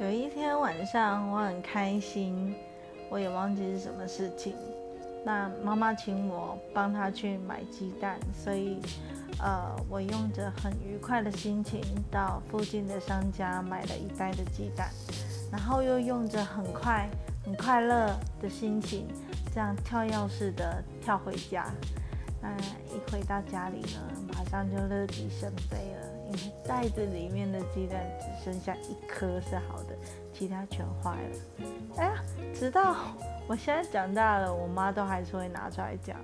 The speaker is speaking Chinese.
有一天晚上，我很开心，我也忘记是什么事情。那妈妈请我帮她去买鸡蛋，所以，呃，我用着很愉快的心情到附近的商家买了一袋的鸡蛋，然后又用着很快、很快乐的心情，这样跳跃式的跳回家。那一回到家里呢，马上就乐极生悲了，袋子里面的鸡蛋只剩下一颗是好的，其他全坏了。哎呀，直到我现在长大了，我妈都还是会拿出来讲。